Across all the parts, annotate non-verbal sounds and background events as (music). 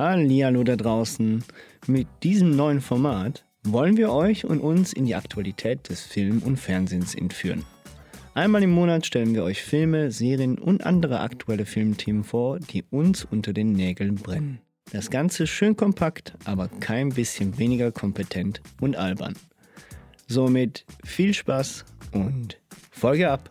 Hallihallo da draußen. Mit diesem neuen Format wollen wir euch und uns in die Aktualität des Film- und Fernsehens entführen. Einmal im Monat stellen wir euch Filme, Serien und andere aktuelle Filmthemen vor, die uns unter den Nägeln brennen. Das Ganze schön kompakt, aber kein bisschen weniger kompetent und albern. Somit viel Spaß und Folge ab!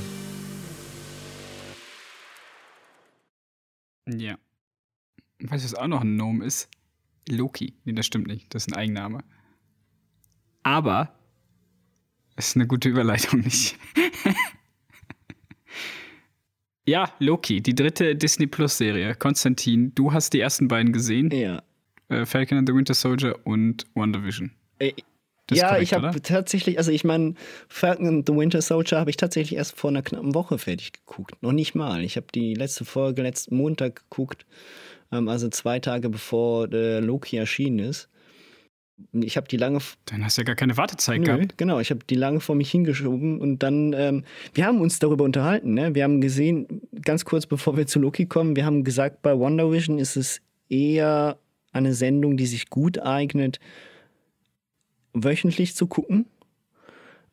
Ja. Weißt du, was auch noch ein Gnome ist? Loki. Nee, das stimmt nicht. Das ist ein Eigenname. Aber es ist eine gute Überleitung (laughs) nicht. ja, Loki, die dritte Disney Plus Serie. Konstantin, du hast die ersten beiden gesehen. Ja. Äh, Falcon and the Winter Soldier und WandaVision. Äh, ja, korrekt, ich habe tatsächlich, also ich meine, Falcon and the Winter Soldier habe ich tatsächlich erst vor einer knappen Woche fertig geguckt. Noch nicht mal. Ich habe die letzte Folge letzten Montag geguckt, ähm, also zwei Tage bevor der Loki erschienen ist. Ich habe die lange Dann hast du ja gar keine Wartezeit Nö, gehabt. genau, ich habe die lange vor mich hingeschoben und dann, ähm, wir haben uns darüber unterhalten, ne? Wir haben gesehen, ganz kurz bevor wir zu Loki kommen, wir haben gesagt, bei Wonder Vision ist es eher eine Sendung, die sich gut eignet, wöchentlich zu gucken.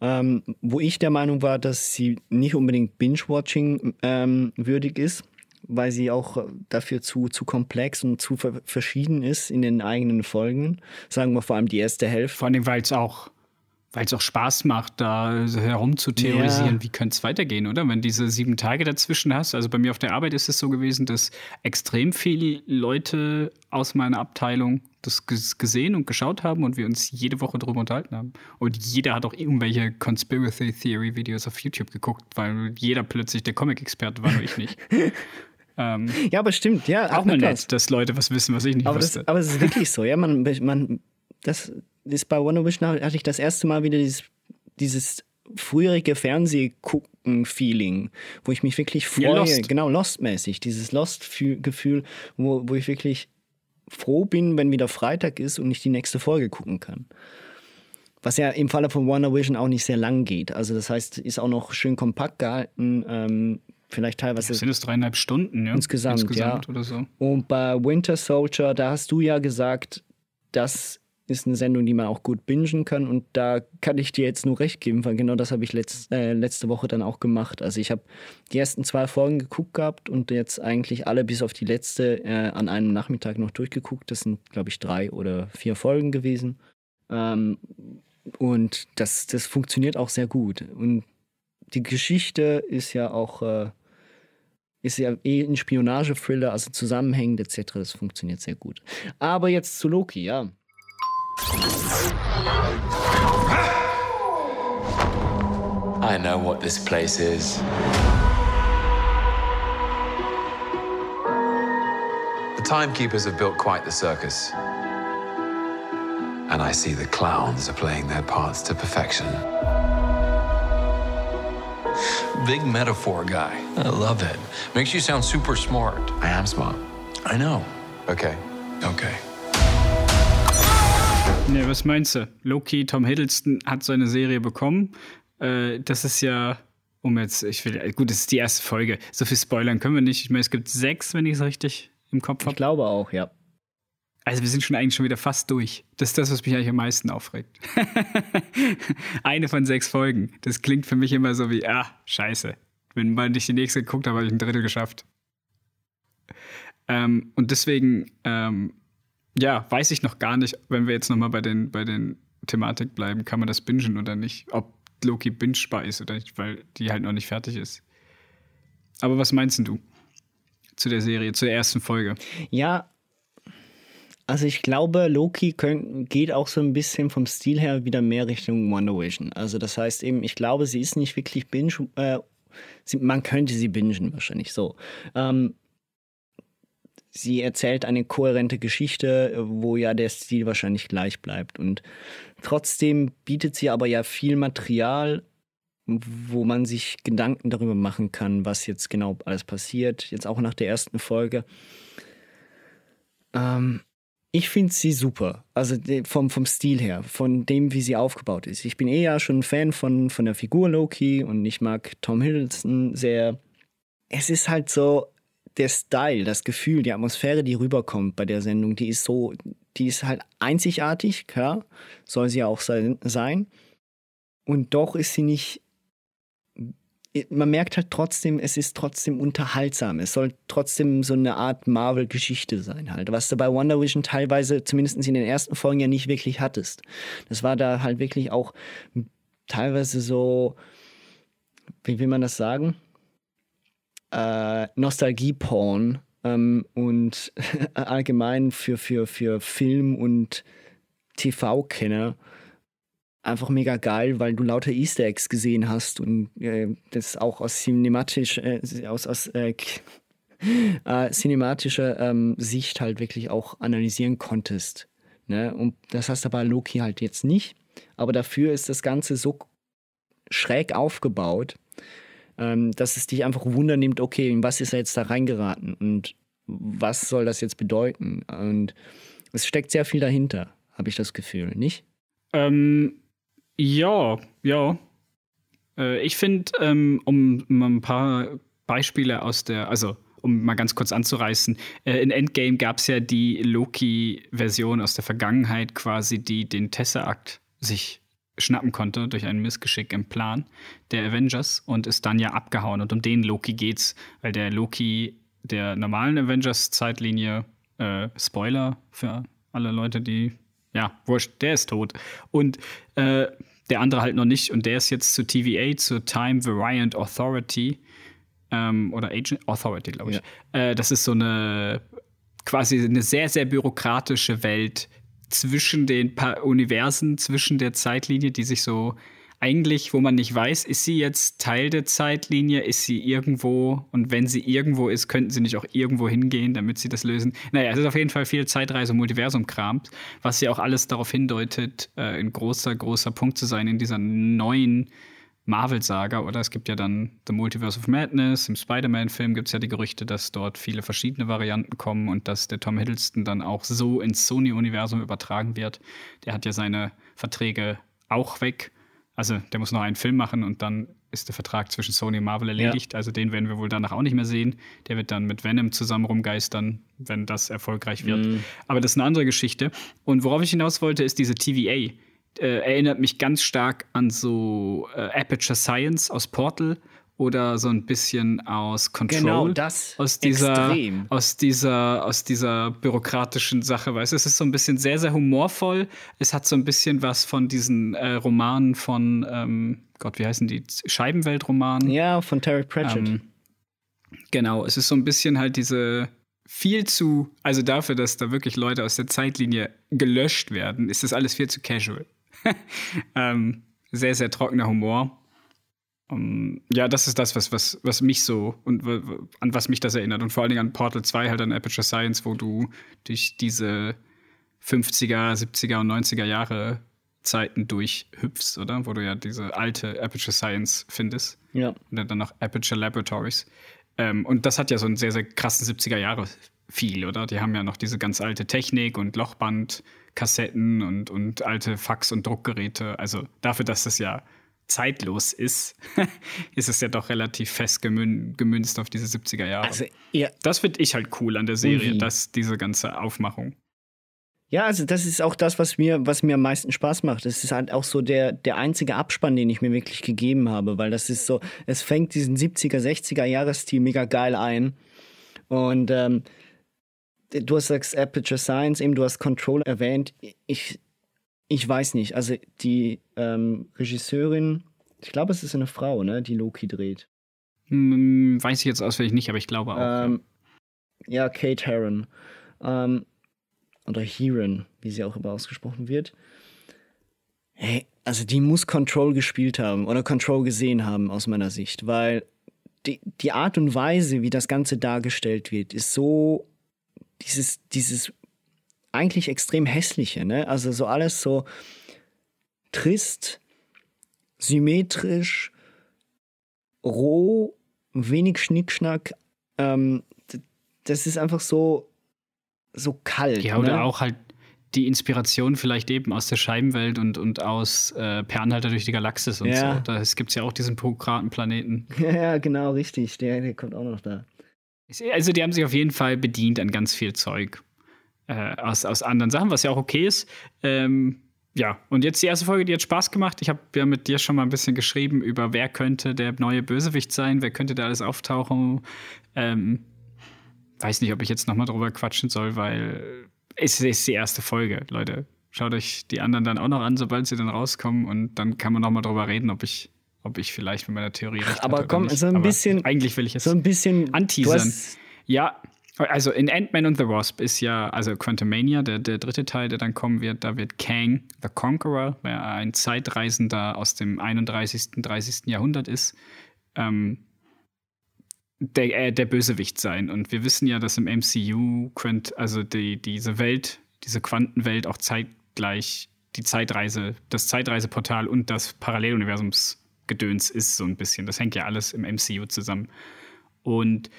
Ähm, wo ich der Meinung war, dass sie nicht unbedingt Binge-Watching ähm, würdig ist, weil sie auch dafür zu, zu komplex und zu ver verschieden ist in den eigenen Folgen. Sagen wir vor allem die erste Hälfte. Vor allem, weil es auch, weil es auch Spaß macht, da so herum zu theorisieren, Ja. wie könnte es weitergehen, oder? Wenn diese sieben Tage dazwischen hast. Also bei mir auf der Arbeit ist es so gewesen, dass extrem viele Leute aus meiner Abteilung das ges- gesehen und geschaut haben und wir uns jede Woche darüber unterhalten haben. Und jeder hat auch irgendwelche Conspiracy Theory Videos auf YouTube geguckt, weil jeder plötzlich der Comic-Experte war, nur ich nicht. (laughs) ähm, Ja, aber stimmt, ja. auch mal nett, dass Leute was wissen, was ich nicht Aber, wusste. das, aber es ist wirklich so, ja, man, man das ist bei Wonder Vision hatte ich das erste Mal wieder dieses, dieses früherige Fernsehgucken-Feeling, wo ich mich wirklich Ja, freue, Lost. genau Lost-mäßig, dieses Lost-Gefühl, wo, wo ich wirklich froh bin, wenn wieder Freitag ist und ich die nächste Folge gucken kann. Was ja im Falle von Wonder Vision auch nicht sehr lang geht. Also das heißt, ist auch noch schön kompakt gehalten, ähm, vielleicht teilweise Das sind es dreieinhalb Stunden, ja? Insgesamt, Insgesamt ja. oder so. und bei Winter Soldier, da hast du ja gesagt, das ist eine Sendung, die man auch gut bingen kann. Und da kann ich dir jetzt nur recht geben, weil genau das habe ich letzt, äh, letzte Woche dann auch gemacht. Also ich habe die ersten zwei Folgen geguckt gehabt und jetzt eigentlich alle bis auf die letzte äh, an einem Nachmittag noch durchgeguckt. Das sind, glaube ich, drei oder vier Folgen gewesen. Ähm, und das, das funktioniert auch sehr gut. Und die Geschichte ist ja auch äh, ist ja eh ein Spionage-Thriller, also zusammenhängend etc. Das funktioniert sehr gut. Aber jetzt zu Loki, ja. I know what this place is. The timekeepers have built quite the circus. And I see the clowns are playing their parts to perfection. Big metaphor guy. I love it. Makes you sound super smart. I am smart. I know. Okay. Okay. Ne, was meinst du? Loki, Tom Hiddleston hat seine Serie bekommen. Äh, das ist ja, um jetzt, ich will, gut, das ist die erste Folge. So viel spoilern können wir nicht. Ich meine, es gibt sechs, wenn ich es richtig im Kopf Ich habe. glaube auch, ja. Also wir sind schon eigentlich schon wieder fast durch. Das ist das, was mich eigentlich am meisten aufregt. (laughs) Eine von sechs Folgen. Das klingt für mich immer so wie, ah, scheiße. Wenn man nicht die nächste geguckt habe, habe ich ein Drittel geschafft. Ähm, und deswegen, ähm, ja, weiß ich noch gar nicht, wenn wir jetzt noch mal bei den, bei den Thematik bleiben, kann man das bingen oder nicht? Ob Loki bingebar ist oder nicht, weil die halt noch nicht fertig ist. Aber was meinst du zu der Serie, zu der ersten Folge? Ja, Also ich glaube, Loki könnt, geht auch so ein bisschen vom Stil her wieder mehr Richtung Wonder Vision. Also das heißt eben, ich glaube, sie ist nicht wirklich binge, äh, sie, man könnte sie bingen wahrscheinlich so. Ähm, sie erzählt eine kohärente Geschichte, wo ja der Stil wahrscheinlich gleich bleibt. Und trotzdem bietet sie aber ja viel Material, wo man sich Gedanken darüber machen kann, was jetzt genau alles passiert. Jetzt auch nach der ersten Folge. Ähm, ich finde sie super. Also vom, vom Stil her, von dem, wie sie aufgebaut ist. Ich bin eh ja schon ein Fan von, von der Figur Loki und ich mag Tom Hiddleston sehr. Es ist halt so, der Style, das Gefühl, die Atmosphäre, die rüberkommt bei der Sendung, die ist so, die ist halt einzigartig, klar, soll sie auch sein. Und doch ist sie nicht man merkt halt trotzdem, es ist trotzdem unterhaltsam. Es soll trotzdem so eine Art Marvel-Geschichte sein halt. Was du bei Wonder Vision teilweise, zumindest in den ersten Folgen, ja nicht wirklich hattest. Das war da halt wirklich auch teilweise so, wie will man das sagen? Äh, Nostalgie-Porn ähm, und (laughs) allgemein für, für, für Film- und TV-Kenner einfach mega geil, weil du lauter Easter Eggs gesehen hast und äh, das auch aus cinematisch, äh, aus, aus äh, (laughs) äh, cinematischer ähm, Sicht halt wirklich auch analysieren konntest. Ne? Und das hast du bei Loki halt jetzt nicht. Aber dafür ist das Ganze so schräg aufgebaut, ähm, dass es dich einfach wundernimmt, okay, in was ist er jetzt da reingeraten und was soll das jetzt bedeuten? Und es steckt sehr viel dahinter, habe ich das Gefühl, nicht? Ähm, ja, ja. Äh, ich finde, ähm, um, um ein paar Beispiele aus der, also um mal ganz kurz anzureißen, äh, in Endgame gab es ja die Loki-Version aus der Vergangenheit quasi, die den Tesseract sich schnappen konnte durch ein Missgeschick im Plan der Avengers und ist dann ja abgehauen. Und um den Loki geht's, weil der Loki der normalen Avengers-Zeitlinie, äh, Spoiler für alle Leute, die ja, wurscht, der ist tot. Und äh, der andere halt noch nicht. Und der ist jetzt zu TVA, zur Time Variant Authority. Ähm, oder Agent Authority, glaube ich. Ja. Äh, das ist so eine quasi eine sehr, sehr bürokratische Welt zwischen den pa Universen, zwischen der Zeitlinie, die sich so eigentlich, wo man nicht weiß, ist sie jetzt Teil der Zeitlinie, ist sie irgendwo und wenn sie irgendwo ist, könnten sie nicht auch irgendwo hingehen, damit sie das lösen. Naja, es ist auf jeden Fall viel Zeitreise- und Multiversum-Kram, was ja auch alles darauf hindeutet, äh, ein großer, großer Punkt zu sein in dieser neuen Marvel-Saga, oder? Es gibt ja dann The Multiverse of Madness, im Spider-Man-Film gibt es ja die Gerüchte, dass dort viele verschiedene Varianten kommen und dass der Tom Hiddleston dann auch so ins Sony-Universum übertragen wird. Der hat ja seine Verträge auch weg. Also der muss noch einen Film machen und dann ist der Vertrag zwischen Sony und Marvel erledigt. Ja. Also den werden wir wohl danach auch nicht mehr sehen. Der wird dann mit Venom zusammen rumgeistern, wenn das erfolgreich wird. Mm. Aber das ist eine andere Geschichte. Und worauf ich hinaus wollte, ist diese TVA. Äh, erinnert mich ganz stark an so äh, Aperture Science aus Portal oder so ein bisschen aus Control. Genau, das aus dieser, extrem. aus dieser, aus dieser bürokratischen Sache, weißt du, es ist so ein bisschen sehr, sehr humorvoll. Es hat so ein bisschen was von diesen äh, Romanen von, ähm, Gott, wie heißen die? Scheibenweltromanen. Ja, von Terry Pratchett. Ähm, genau, es ist so ein bisschen halt diese viel zu, also dafür, dass da wirklich Leute aus der Zeitlinie gelöscht werden, ist das alles viel zu casual. (laughs) ähm, sehr, sehr trockener Humor. Um, ähm, ja, das ist das, was, was, was mich so und an was mich das erinnert. Und vor allen Dingen an Portal 2, halt an Aperture Science, wo du durch diese 50er, 70er und 90er Jahre Zeiten durchhüpfst, oder? Wo du ja diese alte Aperture Science findest. Ja. Und dann noch Aperture Laboratories. Ähm, und das hat ja so einen sehr, sehr krassen 70er Jahre viel, oder? Die haben ja noch diese ganz alte Technik und Lochbandkassetten und, und alte Fax- und Druckgeräte. Also dafür, dass das ja zeitlos ist, (laughs) ist es ja doch relativ fest gemünzt auf diese 70er Jahre. Also. Das finde ich halt cool an der Serie, dass diese ganze Aufmachung. Ja, also das ist auch das, was mir, was mir am meisten Spaß macht. Es ist halt auch so der, der einzige Abspann, den ich mir wirklich gegeben habe, weil das ist so, es fängt diesen 70er, 60er Jahresstil mega geil ein. Und ähm, du hast gesagt Aperture Science, eben du hast Control erwähnt. Ich, ich weiß nicht. Also die ähm, Regisseurin, ich glaube, es ist eine Frau, ne, die Loki dreht. Hm, weiß ich jetzt auswendig nicht, aber ich glaube auch. Ähm, ja. ja. Kate Herron. Ähm, oder Heron, wie sie auch immer ausgesprochen wird. Hey, also die muss Control gespielt haben oder Control gesehen haben aus meiner Sicht, weil die, die Art und Weise, wie das Ganze dargestellt wird, ist so dieses, dieses eigentlich extrem hässliche, ne? Also so alles so trist, symmetrisch, roh, wenig Schnickschnack. Ähm, das ist einfach so, so kalt. Ja, oder ne? auch halt die Inspiration vielleicht eben aus der Scheibenwelt und, und aus äh, Per Anhalter durch die Galaxis und Ja. so. Da gibt es ja auch diesen Pokratenplaneten. (laughs) Ja, ja, genau, richtig. Der, der kommt auch noch da. Also die haben sich auf jeden Fall bedient an ganz viel Zeug äh, aus, aus anderen Sachen, was ja auch okay ist. Ähm, ja, und jetzt die erste Folge, die hat Spaß gemacht. Ich habe ja mit dir schon mal ein bisschen geschrieben über, wer könnte der neue Bösewicht sein, wer könnte da alles auftauchen. Ähm, weiß nicht, ob ich jetzt noch mal drüber quatschen soll, weil es ist die erste Folge, Leute. Schaut euch die anderen dann auch noch an, sobald sie dann rauskommen und dann kann man noch mal drüber reden, ob ich, ob ich vielleicht mit meiner Theorie recht Aber komm, nicht. so ein Aber bisschen- Eigentlich will ich es So ein bisschen. anteasern. Ja, also in Ant-Man and the Wasp ist ja, also Quantumania, der, der dritte Teil, der dann kommen wird, da wird Kang the Conqueror, der ein Zeitreisender aus dem 31., 30. Jahrhundert ist, ähm, der, äh, der Bösewicht sein. Und wir wissen ja, dass im MCU, Quant, also die, diese Welt, diese Quantenwelt auch zeitgleich die Zeitreise, das Zeitreiseportal und das Paralleluniversumsgedöns ist so ein bisschen. Das hängt ja alles im MCU zusammen. Und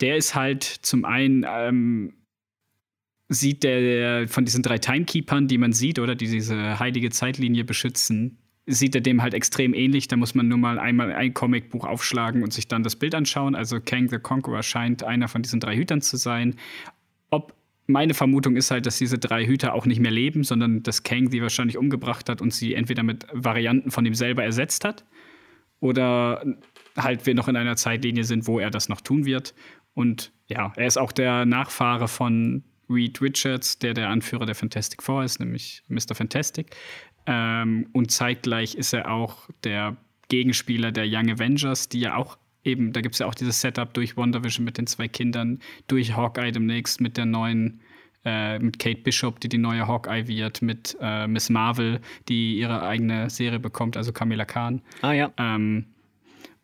der ist halt zum einen, ähm, sieht der, der von diesen drei Timekeepern, die man sieht, oder die diese heilige Zeitlinie beschützen, sieht er dem halt extrem ähnlich. Da muss man nur mal einmal ein Comicbuch aufschlagen und sich dann das Bild anschauen. Also Kang the Conqueror scheint einer von diesen drei Hütern zu sein. Ob meine Vermutung ist halt, dass diese drei Hüter auch nicht mehr leben, sondern dass Kang sie wahrscheinlich umgebracht hat und sie entweder mit Varianten von ihm selber ersetzt hat oder halt wir noch in einer Zeitlinie sind, wo er das noch tun wird. Und ja, er ist auch der Nachfahre von Reed Richards, der der Anführer der Fantastic Four ist, nämlich Mr. Fantastic. Ähm, und zeitgleich ist er auch der Gegenspieler der Young Avengers, die ja auch eben, da gibt es ja auch dieses Setup durch WandaVision mit den zwei Kindern, durch Hawkeye demnächst mit der neuen, äh, mit Kate Bishop, die die neue Hawkeye wird, mit äh, Miss Marvel, die ihre eigene Serie bekommt, also Kamala Khan. Ah ja. Ähm,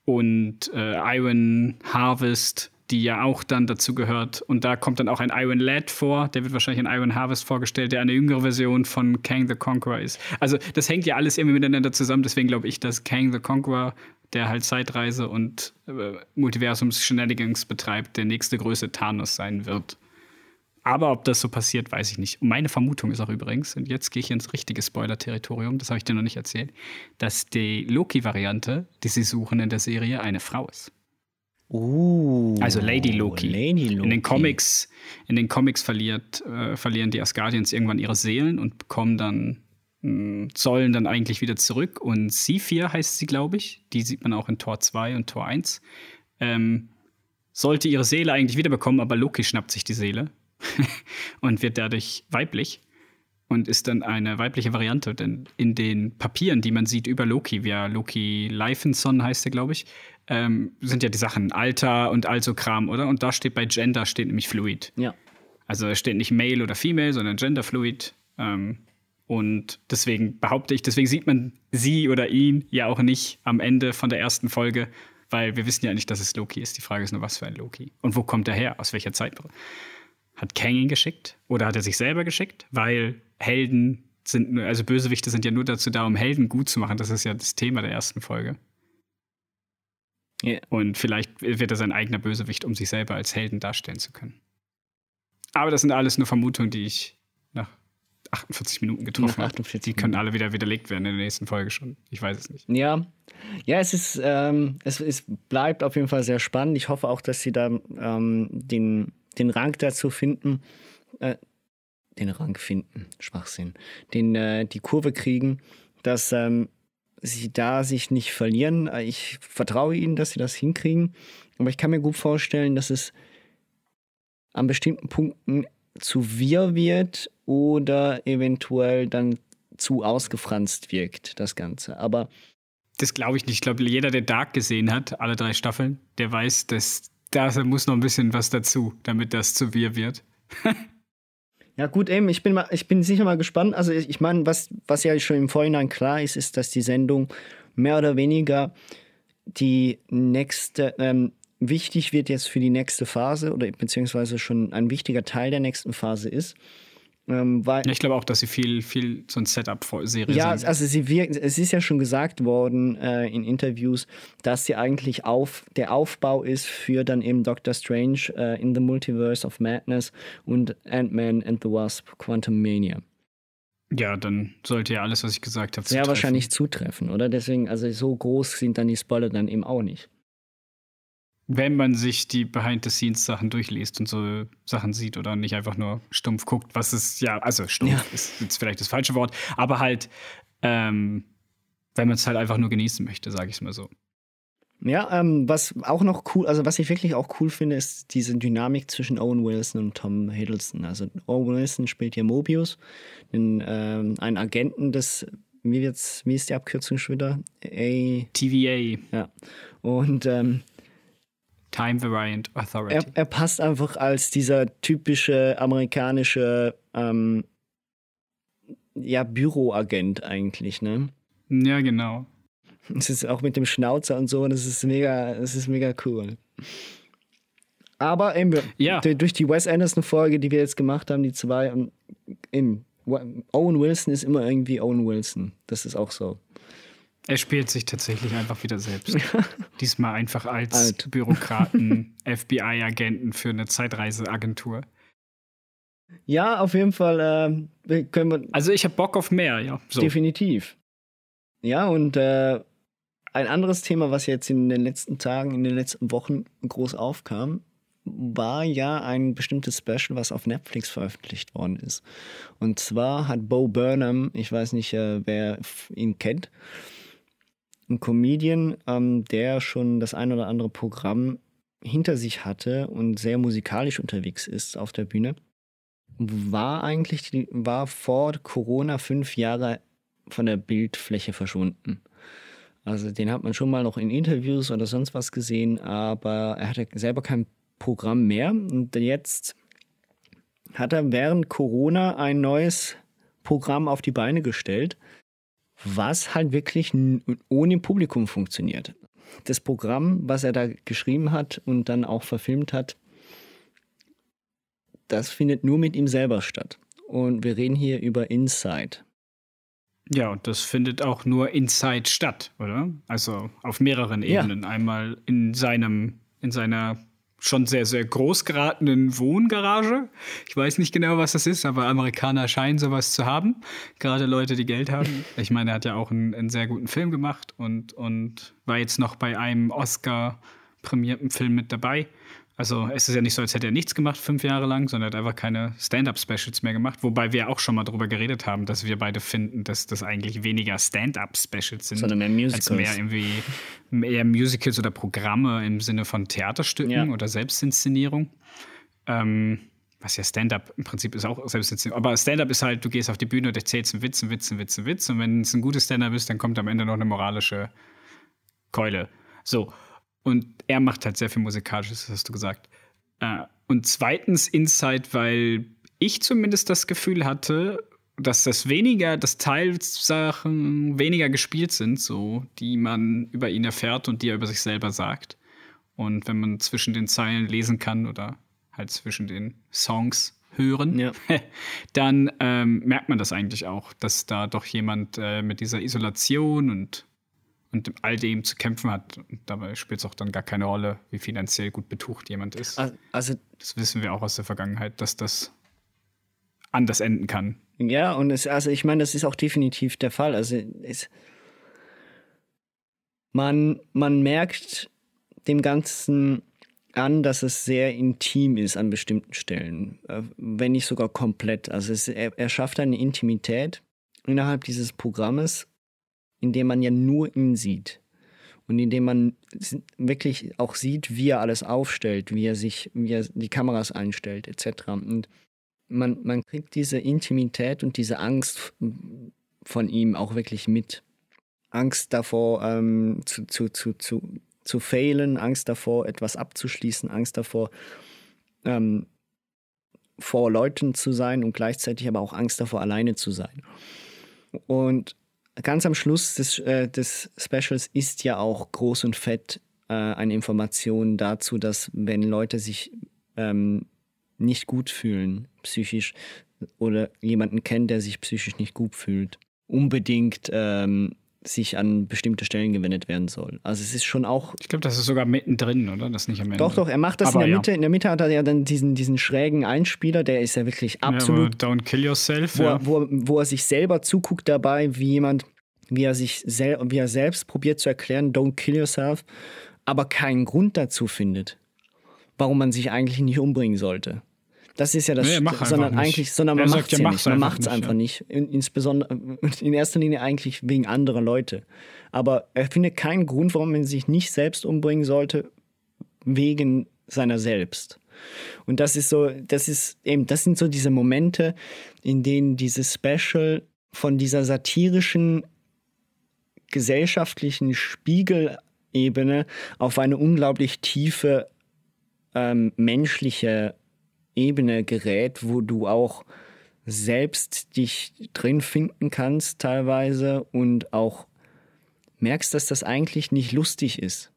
und äh, Iron Harvest, die ja auch dann dazu gehört. Und da kommt dann auch ein Iron Lad vor, der wird wahrscheinlich in Iron Harvest vorgestellt, der eine jüngere Version von Kang the Conqueror ist. Also das hängt ja alles irgendwie miteinander zusammen, deswegen glaube ich, dass Kang the Conqueror, der halt Zeitreise und äh, Multiversums-Shenanigans betreibt, der nächste größte Thanos sein wird. Aber ob das so passiert, weiß ich nicht. Und meine Vermutung ist auch übrigens, und jetzt gehe ich ins richtige Spoiler-Territorium, das habe ich dir noch nicht erzählt, dass die Loki-Variante, die sie suchen in der Serie, eine Frau ist. Uh, Also Lady Loki. Lady Loki. In den Comics, in den Comics verliert, äh, verlieren die Asgardians irgendwann ihre Seelen und bekommen dann, sollen dann eigentlich wieder zurück. Und Sephir heißt sie, glaube ich. Die sieht man auch in Tor 2 und Tor 1. Ähm, sollte ihre Seele eigentlich wiederbekommen, aber Loki schnappt sich die Seele (laughs) und wird dadurch weiblich und ist dann eine weibliche Variante. Denn in den Papieren, die man sieht über Loki, wie Loki Leifenson heißt er, glaube ich, ähm, sind ja die Sachen Alter und all so Kram, oder? Und da steht bei Gender steht nämlich Fluid. Ja. Also es steht nicht Male oder Female, sondern Gender Fluid. Ähm, und deswegen behaupte ich, deswegen sieht man sie oder ihn ja auch nicht am Ende von der ersten Folge, weil wir wissen ja nicht, dass es Loki ist. Die Frage ist nur, was für ein Loki. Und wo kommt er her? Aus welcher Zeit? Hat Kang ihn geschickt? Oder hat er sich selber geschickt? Weil Helden sind, nur- also Bösewichte sind ja nur dazu da, um Helden gut zu machen. Das ist ja das Thema der ersten Folge. Ja. Und vielleicht wird er sein eigener Bösewicht, um sich selber als Helden darstellen zu können. Aber das sind alles nur Vermutungen, die ich 48 Minuten getroffen Nach. 48 Die können alle wieder widerlegt werden in der nächsten Folge schon. Ich weiß es nicht. Ja, ja, es ist, ähm, es, es bleibt auf jeden Fall sehr spannend. Ich hoffe auch, dass sie da ähm, den, den Rang dazu finden, äh, den Rang finden, Schwachsinn, den, äh, die Kurve kriegen, dass ähm, sie da sich nicht verlieren. Äh, Ich vertraue ihnen, dass sie das hinkriegen, aber ich kann mir gut vorstellen, dass es an bestimmten Punkten zu wir wird oder eventuell dann zu ausgefranst wirkt, das Ganze. Aber Das glaube ich nicht. Ich glaube, jeder, der Dark gesehen hat, alle drei Staffeln, der weiß, dass da muss noch ein bisschen was dazu, damit das zu wir wird. (laughs) Ja, gut, eben, ich bin, mal, ich bin sicher mal gespannt. Also, ich meine, was, was ja schon im Vorhinein klar ist, ist, dass die Sendung mehr oder weniger die nächste, ähm, wichtig wird jetzt für die nächste Phase oder beziehungsweise schon ein wichtiger Teil der nächsten Phase ist. Ähm, weil, ja, ich glaube auch, dass sie viel, viel so ein Setup-Serie ja, sind. also sie wirkt, es ist ja schon gesagt worden äh, in Interviews, dass sie eigentlich auf, der Aufbau ist für dann eben Doctor Strange äh, in the Multiverse of Madness und Ant-Man and the Wasp Quantum Mania. Ja, dann sollte ja alles, was ich gesagt habe, Sehr wahrscheinlich zutreffen, oder? Deswegen, also so groß sind dann die Spoiler dann eben auch nicht wenn man sich die Behind-the-Scenes-Sachen durchliest und so Sachen sieht oder nicht einfach nur stumpf guckt, was ist, ja, also stumpf ja. ist jetzt vielleicht das falsche Wort, aber halt, ähm, wenn man es halt einfach nur genießen möchte, sage ich es mal so. Ja, ähm, was auch noch cool, also was ich wirklich auch cool finde, ist diese Dynamik zwischen Owen Wilson und Tom Hiddleston. Also Owen Wilson spielt hier Mobius, den, ähm, einen Agenten des, wie, wird's, wie ist die Abkürzung schon wieder? A TVA. Ja. Und ähm, Time Variant Authority. Er, er, passt einfach als dieser typische amerikanische ähm, ja, Büroagent eigentlich, ne? Ja, genau. Es ist auch mit dem Schnauzer und so, das ist mega, das ist mega cool. Aber eben, ja. durch die Wes Anderson-Folge, die wir jetzt gemacht haben, die zwei, eben, Owen Wilson ist immer irgendwie Owen Wilson. Das ist auch so. Er spielt sich tatsächlich einfach wieder selbst. (laughs) Diesmal einfach als Alt. Bürokraten, (laughs) FBI-Agenten für eine Zeitreiseagentur. Ja, auf jeden Fall äh, können wir. Also ich habe Bock auf mehr, ja. So. Definitiv. Ja, und äh, ein anderes Thema, was jetzt in den letzten Tagen, in den letzten Wochen groß aufkam, war ja ein bestimmtes Special, was auf Netflix veröffentlicht worden ist. Und zwar hat Bo Burnham, ich weiß nicht, äh, wer ihn kennt, ein Comedian, ähm, der schon das ein oder andere Programm hinter sich hatte und sehr musikalisch unterwegs ist auf der Bühne, war eigentlich, war vor Corona fünf Jahre von der Bildfläche verschwunden. Also den hat man schon mal noch in Interviews oder sonst was gesehen, aber er hatte selber kein Programm mehr. Und jetzt hat er während Corona ein neues Programm auf die Beine gestellt, was halt wirklich ohne Publikum funktioniert. Das Programm, was er da geschrieben hat und dann auch verfilmt hat, das findet nur mit ihm selber statt. Und wir reden hier über Inside. Ja, und das findet auch nur Inside statt, oder? Also auf mehreren Ebenen. Ja. Einmal in seinem, in seiner schon sehr, sehr groß geratenen Wohngarage. Ich weiß nicht genau, was das ist, aber Amerikaner scheinen sowas zu haben. Gerade Leute, die Geld haben. (laughs) Ich meine, er hat ja auch einen, einen sehr guten Film gemacht und, und war jetzt noch bei einem Oscar-prämierten Film mit dabei. Also es ist ja nicht so, als hätte er nichts gemacht fünf Jahre lang, sondern er hat einfach keine Stand-up-Specials mehr gemacht. Wobei wir auch schon mal darüber geredet haben, dass wir beide finden, dass das eigentlich weniger Stand-up-Specials sind, sondern mehr Musicals. als mehr irgendwie mehr Musicals oder Programme im Sinne von Theaterstücken ja. oder Selbstinszenierung. Ähm, was ja Stand-up im Prinzip ist auch Selbstinszenierung. Aber Stand-up ist halt, du gehst auf die Bühne und erzählst einen Witz, einen Witz, einen Witz, einen Witz. Und wenn es ein gutes Stand-up ist, dann kommt am Ende noch eine moralische Keule. So. Und er macht halt sehr viel Musikalisches, hast du gesagt. Äh, und zweitens Insight, weil ich zumindest das Gefühl hatte, dass das weniger, dass Teilsachen weniger gespielt sind, so, die man über ihn erfährt und die er über sich selber sagt. Und wenn man zwischen den Zeilen lesen kann oder halt zwischen den Songs hören, ja. (laughs) dann ähm, merkt man das eigentlich auch, dass da doch jemand äh, mit dieser Isolation und und all dem zu kämpfen hat. Und dabei spielt es auch dann gar keine Rolle, wie finanziell gut betucht jemand ist. Also, das wissen wir auch aus der Vergangenheit, dass das anders enden kann. Ja, und es, also ich meine, das ist auch definitiv der Fall. Also es, man, man merkt dem Ganzen an, dass es sehr intim ist an bestimmten Stellen, äh, wenn nicht sogar komplett. Also es, er, er schafft eine Intimität innerhalb dieses Programmes, in dem man ja nur ihn sieht. Und in dem man wirklich auch sieht, wie er alles aufstellt, wie er sich, wie er die Kameras einstellt, etc. Und man, man kriegt diese Intimität und diese Angst von ihm auch wirklich mit. Angst davor, ähm, zu, zu, zu, zu, zu failen, Angst davor, etwas abzuschließen, Angst davor, ähm, vor Leuten zu sein und gleichzeitig aber auch Angst davor, alleine zu sein. Und ganz am Schluss des, äh, des Specials ist ja auch groß und fett äh, eine Information dazu, dass wenn Leute sich ähm, nicht gut fühlen, psychisch, oder jemanden kennen, der sich psychisch nicht gut fühlt, unbedingt ähm, sich an bestimmte Stellen gewendet werden soll. Also es ist schon auch. Ich glaube, das ist sogar mittendrin, oder? Das nicht am Ende. Doch, doch, er macht das Aber in der Mitte. Ja. In der Mitte hat er ja dann diesen, diesen schrägen Einspieler, der ist ja wirklich absolut. Ja, don't kill yourself. Wo, ja. wo, wo er sich selber zuguckt dabei, wie jemand, wie er sich sel wie er selbst probiert zu erklären, don't kill yourself, aber keinen Grund dazu findet, warum man sich eigentlich nicht umbringen sollte. Das ist ja das, nee, sondern eigentlich, sondern man macht es ja nicht. Man macht es einfach nicht. Insbesondere (laughs) in erster Linie eigentlich wegen anderer Leute. Aber er findet keinen Grund, warum man sich nicht selbst umbringen sollte, wegen seiner selbst. Und das ist so, das ist eben, das sind so diese Momente, in denen dieses Special von dieser satirischen gesellschaftlichen Spiegelebene auf eine unglaublich tiefe ähm, menschliche Ebene gerät, wo du auch selbst dich drin finden kannst teilweise und auch merkst, dass das eigentlich nicht lustig ist.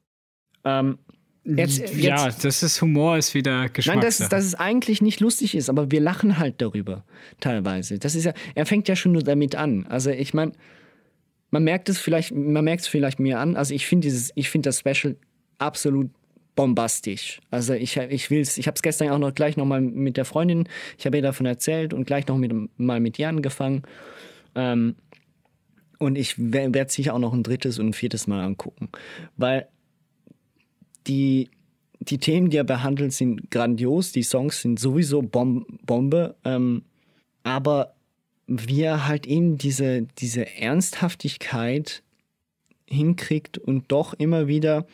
Ähm, jetzt, jetzt, ja, das ist Humor, ist wieder Geschmackssache. Nein, dass, dass es eigentlich nicht lustig ist, aber wir lachen halt darüber teilweise. Das ist ja, er fängt ja schon nur damit an. Also ich meine, man merkt es vielleicht, man merkt es vielleicht mir an. Also ich finde dieses, ich finde das Special absolut bombastisch. Also ich, ich will's, ich habe es gestern auch noch gleich noch mal mit der Freundin, ich habe ihr davon erzählt und gleich noch mit, mal mit ihr angefangen. Ähm, und ich werde sicher auch noch ein drittes und ein viertes Mal angucken. Weil die, die Themen, die er behandelt, sind grandios, die Songs sind sowieso Bom Bombe, ähm, aber wie er halt eben diese, diese Ernsthaftigkeit hinkriegt und doch immer wieder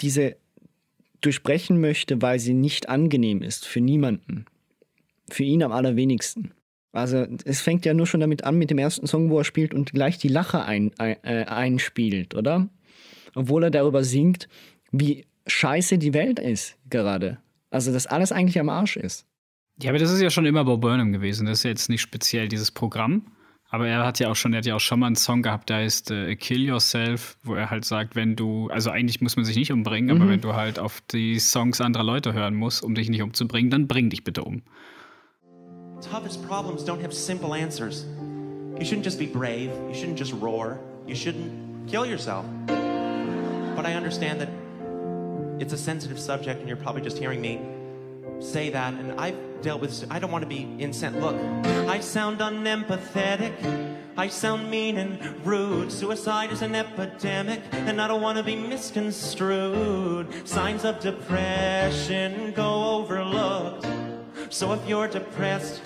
diese durchbrechen möchte, weil sie nicht angenehm ist für niemanden. Für ihn am allerwenigsten. Also es fängt ja nur schon damit an mit dem ersten Song, wo er spielt und gleich die Lache ein, äh, einspielt, oder? Obwohl er darüber singt, wie scheiße die Welt ist gerade. Also dass alles eigentlich am Arsch ist. Ja, aber das ist ja schon immer Bob Burnham gewesen. Das ist ja jetzt nicht speziell dieses Programm. Aber er hat ja auch schon, er hat ja auch schon mal einen Song gehabt, der heißt äh, Kill Yourself, wo er halt sagt, wenn du, also eigentlich muss man sich nicht umbringen, mhm. aber wenn du halt auf die Songs anderer Leute hören musst, um dich nicht umzubringen, dann bring dich bitte um. Toughest problems don't have simple answers. You shouldn't just be brave, you shouldn't just roar, you shouldn't kill yourself. But I understand that it's a sensitive subject and you're probably just hearing me say that, and I've dealt with, I don't want to be incensed. Look, I sound unempathetic. I sound mean and rude. Suicide is an epidemic, and I don't want to be misconstrued. Signs of depression go overlooked. So if you're depressed,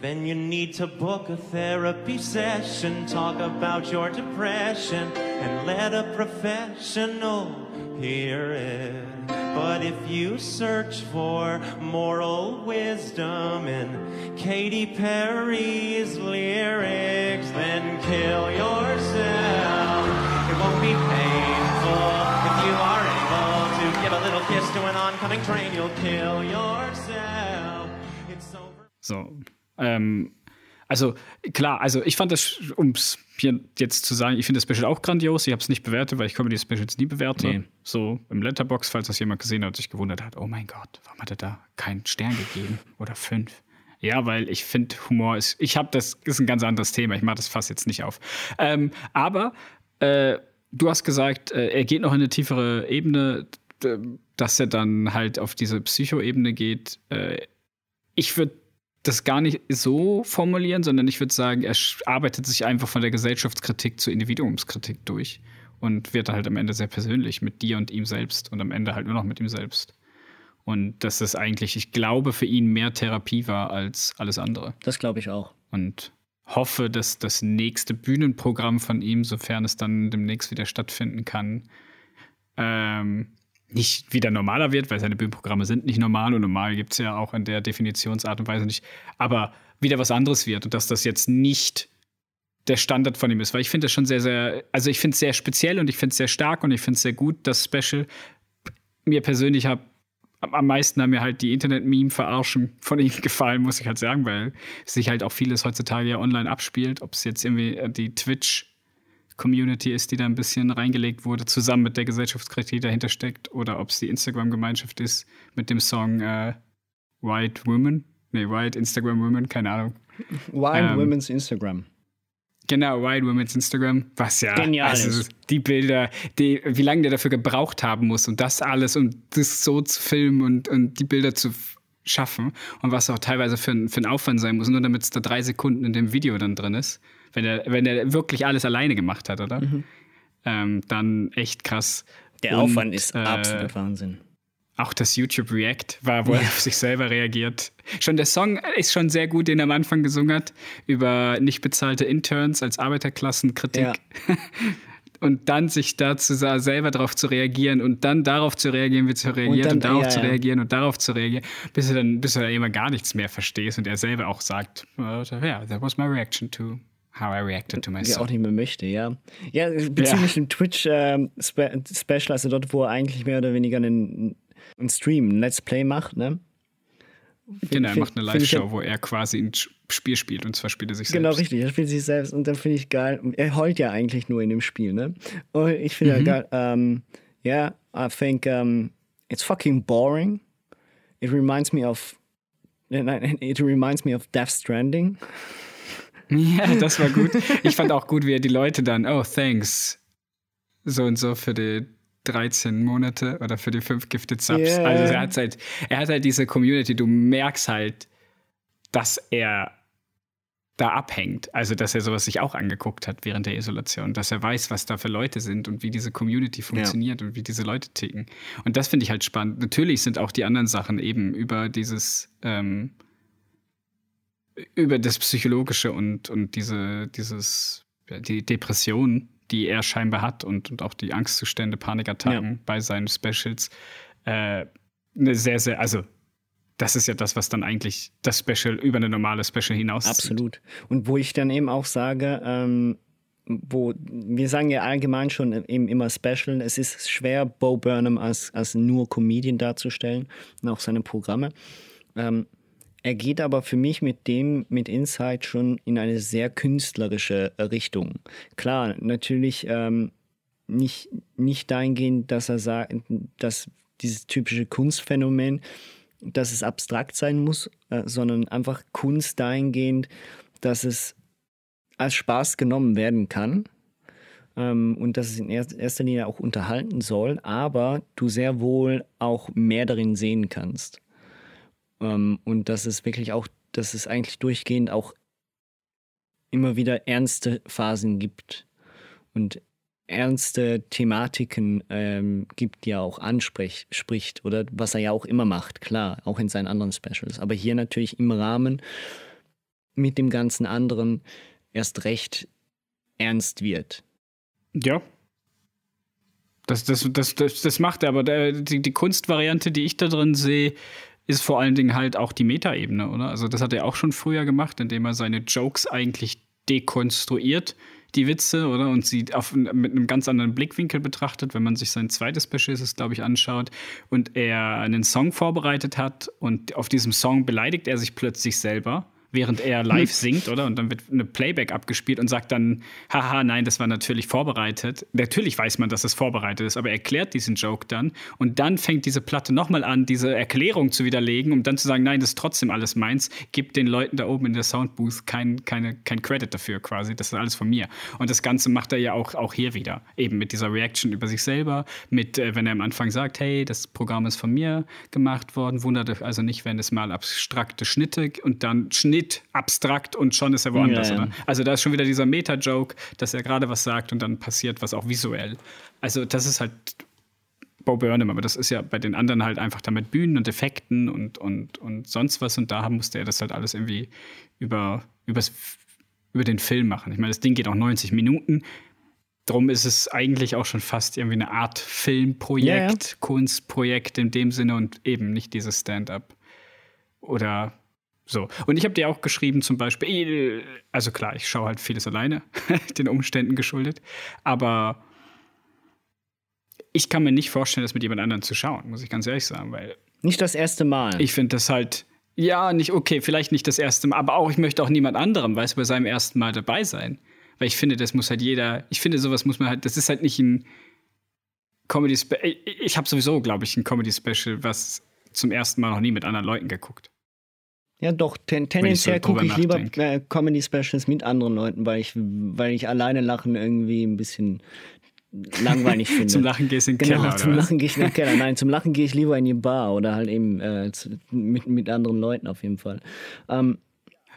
then you need to book a therapy session. Talk about your depression and let a professional hear it. But if you search for moral wisdom in Katy Perry's lyrics, then kill yourself. It won't be painful if you are able to give a little kiss to an oncoming train. You'll kill yourself. It's over. So, ähm, also klar, also ich fand das, um es hier jetzt zu sagen, ich finde das Special auch grandios. Ich habe es nicht bewertet, weil ich Comedy Specials nie bewerte. Nee. So im Letterbox, falls das jemand gesehen hat und sich gewundert hat, oh mein Gott, warum hat er da keinen Stern gegeben oder fünf? Ja, weil ich finde, Humor ist, ich habe das, ist ein ganz anderes Thema. Ich mache das fast jetzt nicht auf. Ähm, aber äh, du hast gesagt, äh, er geht noch in eine tiefere Ebene, dass er dann halt auf diese Psychoebene geht. Äh, ich würde das gar nicht so formulieren, sondern ich würde sagen, er arbeitet sich einfach von der Gesellschaftskritik zur Individuumskritik durch und wird halt am Ende sehr persönlich mit dir und ihm selbst und am Ende halt nur noch mit ihm selbst. Und dass das eigentlich, ich glaube, für ihn mehr Therapie war als alles andere. Das glaube ich auch. Und hoffe, dass das nächste Bühnenprogramm von ihm, sofern es dann demnächst wieder stattfinden kann, ähm, nicht wieder normaler wird, weil seine Bühnenprogramme sind nicht normal und normal gibt es ja auch in der Definitionsart und Weise nicht, aber wieder was anderes wird und dass das jetzt nicht der Standard von ihm ist, weil ich finde das schon sehr, sehr, also ich finde es sehr speziell und ich finde es sehr stark und ich finde es sehr gut, das Special. Mir persönlich hab, am meisten haben mir halt die Internet-Meme-Verarschen von ihm (laughs) gefallen, muss ich halt sagen, weil sich halt auch vieles heutzutage ja online abspielt. Ob es jetzt irgendwie äh, die Twitch-Community ist, die da ein bisschen reingelegt wurde, zusammen mit der Gesellschaftskritik, die dahinter steckt, oder ob es die Instagram-Gemeinschaft ist mit dem Song äh, White Women. Nee, White Instagram Women, keine Ahnung. White ähm, Women's Instagram. Genau, White Women's Instagram, was ja Genial also ist. die Bilder, die, wie lange der dafür gebraucht haben muss und das alles und das so zu filmen und, und die Bilder zu schaffen und was auch teilweise für, für ein Aufwand sein muss, nur damit es da drei Sekunden in dem Video dann drin ist, wenn er, wenn er wirklich alles alleine gemacht hat, oder? Mhm. Ähm, dann echt krass. Der und, Aufwand ist äh, absolut Wahnsinn. Auch das YouTube React war, wo er auf sich selber reagiert. Schon der Song ist schon sehr gut, den er am Anfang gesungen hat, über nicht bezahlte Interns als Arbeiterklassenkritik. Ja. (laughs) Und dann sich dazu selber darauf zu reagieren und dann darauf zu reagieren, wie zu reagieren und, und, darauf ja, zu reagieren ja. und darauf zu reagieren, bis du dann, bis du dann immer gar nichts mehr verstehst und er selber auch sagt, ja, yeah, that was my reaction to how I reacted to myself. Ja, auch nicht mehr möchte, ja. Ja, bezüglich dem Twitch-Special, ähm, also dort, wo er eigentlich mehr oder weniger einen einen Stream, ein Let's Play macht, ne? Genau, er macht eine Live-Show, wo er quasi ein Spiel spielt und zwar spielt er sich genau, selbst. Genau, richtig, er spielt sich selbst und dann finde ich geil. Er heult ja eigentlich nur in dem Spiel, ne? Und ich finde mhm. ja geil, um, yeah, I think um, it's fucking boring. It reminds me of, it reminds me of Death Stranding. Ja, das war gut. Ich fand auch gut, wie er die Leute dann, oh, thanks, so und so für die 13 Monate oder für die fünf Gifted Subs. Yeah. Also er hat halt, er hat halt diese Community, du merkst halt, dass er da abhängt. Also, dass er sowas sich auch angeguckt hat während der Isolation, dass er weiß, was da für Leute sind und wie diese Community funktioniert ja. und wie diese Leute ticken. Und das finde ich halt spannend. Natürlich sind auch die anderen Sachen eben über dieses, ähm, über das Psychologische und, und diese, dieses, die Depression die er scheinbar hat und, und auch die Angstzustände, Panikattacken ja. bei seinen Specials, äh, eine sehr, sehr, also das ist ja das, was dann eigentlich das Special über eine normale Special hinaus Absolut. Und wo ich dann eben auch sage, ähm, wo wir sagen ja allgemein schon eben immer Special, es ist schwer, Bo Burnham als, als nur Comedian darzustellen und auch seine Programme. Ähm, er geht aber für mich mit dem, mit Inside schon in eine sehr künstlerische Richtung. Klar, natürlich ähm, nicht, nicht dahingehend, dass er sagt, dass dieses typische Kunstphänomen, dass es abstrakt sein muss, äh, sondern einfach Kunst dahingehend, dass es als Spaß genommen werden kann ähm, und dass es in erster Linie auch unterhalten soll, aber du sehr wohl auch mehr darin sehen kannst. Ähm, und dass es wirklich auch, dass es eigentlich durchgehend auch immer wieder ernste Phasen gibt und ernste Thematiken ähm, gibt, die er auch anspricht oder was er ja auch immer macht, klar, auch in seinen anderen Specials. Aber hier natürlich im Rahmen mit dem ganzen anderen erst recht ernst wird. Ja. Das, das, das, das, macht er, aber die, die Kunstvariante, die ich da drin sehe, ist vor allen Dingen halt auch die Metaebene, oder? Also das hat er auch schon früher gemacht, indem er seine Jokes eigentlich dekonstruiert, die Witze, oder? Und sie auf, mit einem ganz anderen Blickwinkel betrachtet, wenn man sich sein zweites es, glaube ich, anschaut und er einen Song vorbereitet hat und auf diesem Song beleidigt er sich plötzlich selber während er live singt, oder? Und dann wird eine Playback abgespielt und sagt dann, haha, nein, das war natürlich vorbereitet. Natürlich weiß man, dass es vorbereitet ist, aber er erklärt diesen Joke dann und dann fängt diese Platte nochmal an, diese Erklärung zu widerlegen, um dann zu sagen, nein, das ist trotzdem alles meins, gibt den Leuten da oben in der Soundbooth kein, keine, kein Credit dafür quasi, das ist alles von mir. Und das Ganze macht er ja auch, auch hier wieder, eben mit dieser Reaction über sich selber, mit, äh, wenn er am Anfang sagt, hey, das Programm ist von mir gemacht worden, wundert euch also nicht, wenn es mal abstrakte Schnitte und dann Schnitt Bild abstrakt und schon ist er woanders, ja, ja. Also da ist schon wieder dieser Meta-Joke, dass er gerade was sagt und dann passiert was auch visuell. Also das ist halt Bo Burnham, aber das ist ja bei den anderen halt einfach da mit Bühnen und Effekten und, und, und sonst was und da musste er das halt alles irgendwie über, übers, über den Film machen. Ich meine, das Ding geht auch 90 Minuten. Darum ist es eigentlich auch schon fast irgendwie eine Art Filmprojekt, ja, Kunstprojekt in dem Sinne und eben nicht dieses Stand-up. Oder so. Und ich habe dir auch geschrieben, zum Beispiel, also klar, ich schaue halt vieles alleine, (laughs) den Umständen geschuldet, aber ich kann mir nicht vorstellen, das mit jemand anderem zu schauen, muss ich ganz ehrlich sagen, weil Nicht das erste Mal. Ich finde das halt, ja, nicht okay, vielleicht nicht das erste Mal, aber auch, ich möchte auch niemand anderem, weißt du, bei seinem ersten Mal dabei sein. Weil ich finde, das muss halt jeder, ich finde, sowas muss man halt, das ist halt nicht ein Comedy Special. Ich habe sowieso, glaube ich, ein Comedy Special, was zum ersten Mal noch nie mit anderen Leuten geguckt. Ja, doch, ten tendenziell so gucke ich lieber äh, Comedy Specials mit anderen Leuten, weil ich, weil ich alleine lachen irgendwie ein bisschen langweilig (laughs) finde. zum Lachen gehst du in den genau, Keller. Zum? Lachen gehe ich in den Keller. (laughs) Nein, zum Lachen gehe ich lieber in die Bar oder halt eben äh, mit, mit anderen Leuten auf jeden Fall. Ähm,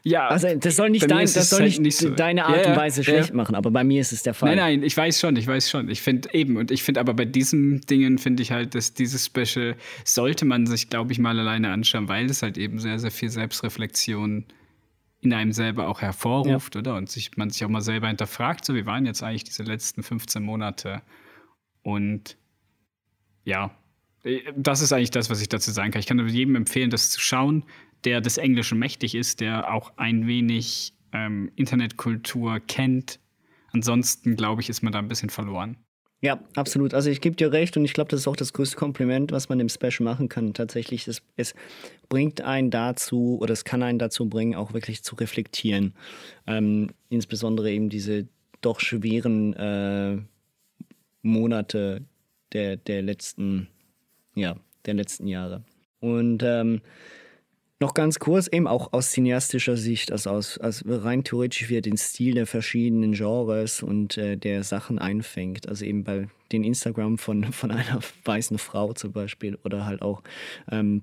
ja, also das soll nicht, dein, das soll halt nicht, so. deine Art ja, und Weise ja, schlecht ja. machen, aber bei mir ist es der Fall. Nein, nein, ich weiß schon, ich weiß schon. Ich finde eben, und ich finde aber bei diesen Dingen finde ich halt, dass dieses Special sollte man sich, glaube ich, mal alleine anschauen, weil es halt eben sehr, sehr viel Selbstreflexion in einem selber auch hervorruft, oder? Und sich, man sich auch mal selber hinterfragt, so wie waren jetzt eigentlich diese letzten 15 Monate? Und ja, das ist eigentlich das, was ich dazu sagen kann. Ich kann jedem empfehlen, das zu schauen, der des Englischen mächtig ist, der auch ein wenig ähm, Internetkultur kennt. Ansonsten, glaube ich, ist man da ein bisschen verloren. Ja, absolut. Also ich gebe dir recht und ich glaube, das ist auch das größte Kompliment, was man im Special machen kann. Tatsächlich, es, es bringt einen dazu oder es kann einen dazu bringen, auch wirklich zu reflektieren. Ähm, insbesondere eben diese doch schweren äh, Monate der, der letzten, ja, der letzten Jahre. Und ähm, noch ganz kurz, eben auch aus cineastischer Sicht, also aus, aus rein theoretisch, wie er den Stil der verschiedenen Genres und äh, der Sachen einfängt. Also eben bei den Instagram von, von einer (laughs) weißen Frau zum Beispiel oder halt auch ähm,